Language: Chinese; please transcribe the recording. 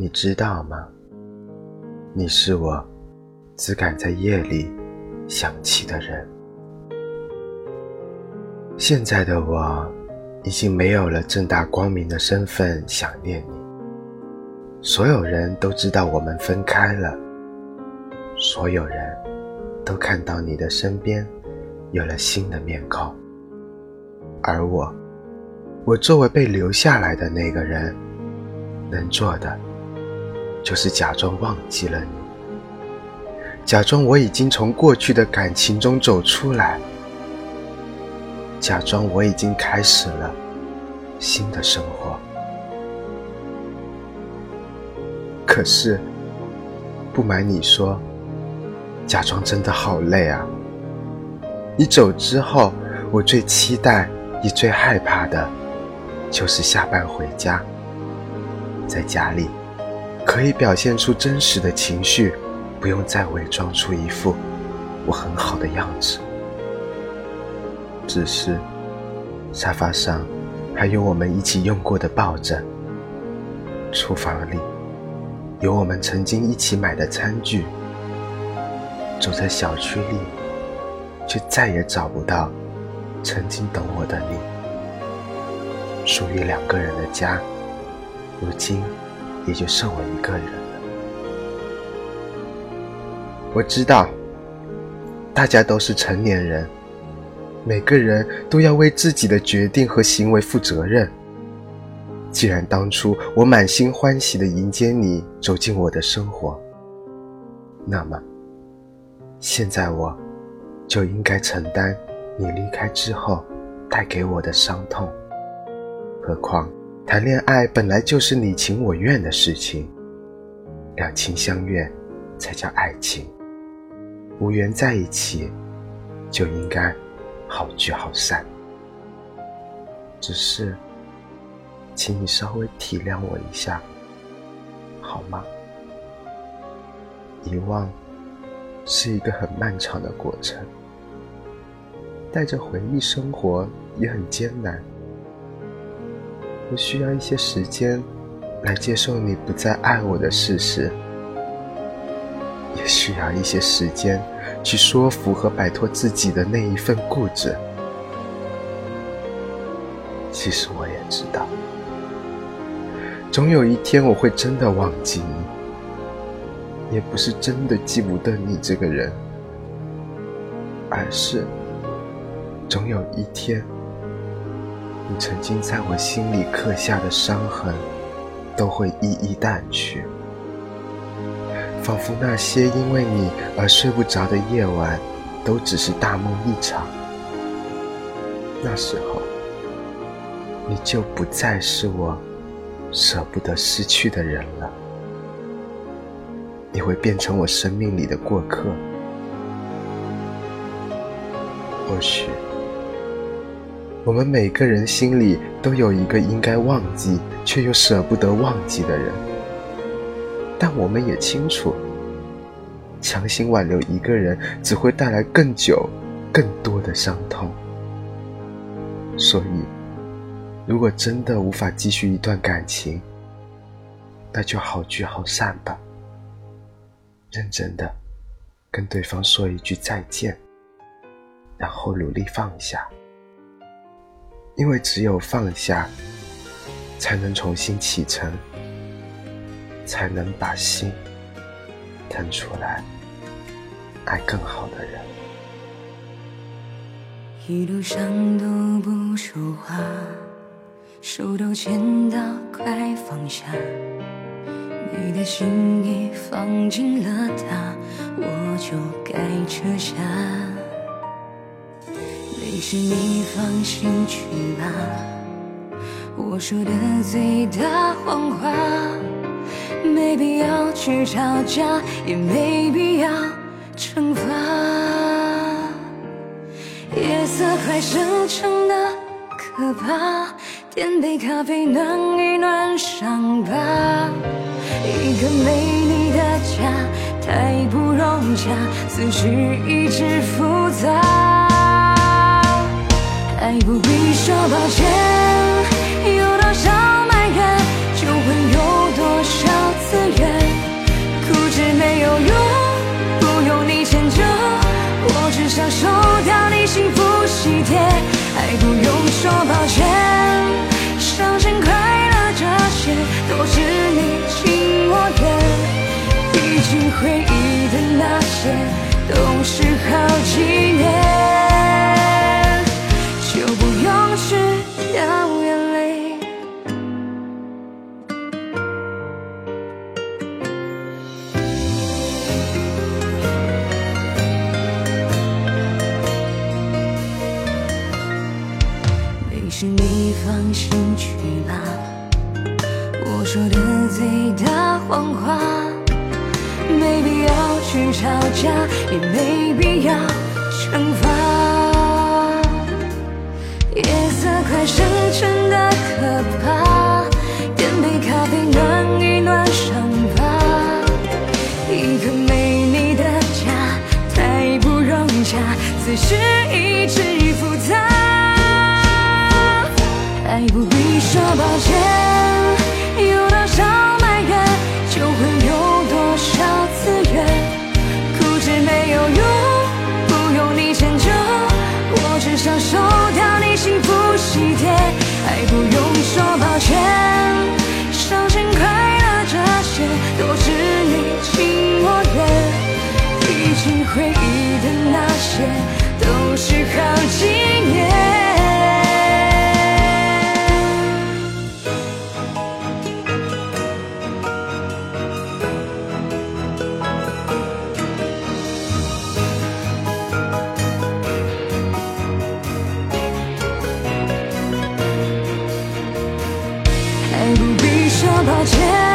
你知道吗？你是我只敢在夜里想起的人。现在的我已经没有了正大光明的身份想念你。所有人都知道我们分开了，所有人都看到你的身边有了新的面孔，而我，我作为被留下来的那个人，能做的。就是假装忘记了你，假装我已经从过去的感情中走出来，假装我已经开始了新的生活。可是，不瞒你说，假装真的好累啊！你走之后，我最期待也最害怕的，就是下班回家，在家里。可以表现出真实的情绪，不用再伪装出一副我很好的样子。只是沙发上还有我们一起用过的抱枕，厨房里有我们曾经一起买的餐具，走在小区里，却再也找不到曾经懂我的你。属于两个人的家，如今。也就剩我一个人了。我知道，大家都是成年人，每个人都要为自己的决定和行为负责任。既然当初我满心欢喜的迎接你走进我的生活，那么现在我就应该承担你离开之后带给我的伤痛。何况。谈恋爱本来就是你情我愿的事情，两情相悦才叫爱情。无缘在一起，就应该好聚好散。只是，请你稍微体谅我一下，好吗？遗忘是一个很漫长的过程，带着回忆生活也很艰难。我需要一些时间来接受你不再爱我的事实，也需要一些时间去说服和摆脱自己的那一份固执。其实我也知道，总有一天我会真的忘记你，也不是真的记不得你这个人，而是总有一天。你曾经在我心里刻下的伤痕，都会一一淡去，仿佛那些因为你而睡不着的夜晚，都只是大梦一场。那时候，你就不再是我舍不得失去的人了，你会变成我生命里的过客，或许。我们每个人心里都有一个应该忘记却又舍不得忘记的人，但我们也清楚，强行挽留一个人只会带来更久、更多的伤痛。所以，如果真的无法继续一段感情，那就好聚好散吧。认真的跟对方说一句再见，然后努力放下。因为只有放下，才能重新启程，才能把心腾出来，爱更好的人。一路上都不说话，手都牵到快放下，你的心已放进了他，我就该撤下。没事，你放心去吧。我说的最大谎话，没必要去吵架，也没必要惩罚。夜色快生成的可怕，点杯咖啡暖一暖伤疤。一个美丽的家，太不融洽，思绪一直复杂。爱不必说抱歉有多少埋怨就会有多少自愿固执没有用不用你迁就我只想收掉你幸福喜帖爱不用说抱歉伤心快乐这些都是你情我愿毕竟回忆的那些都是没事，你放心去吧。我说的最大谎话，没必要去吵架，也没必要惩罚。夜色快深沉的可怕，点杯咖啡暖一暖伤疤。一个没你的家，太不容洽，此时一直复杂。爱不必说抱歉，了解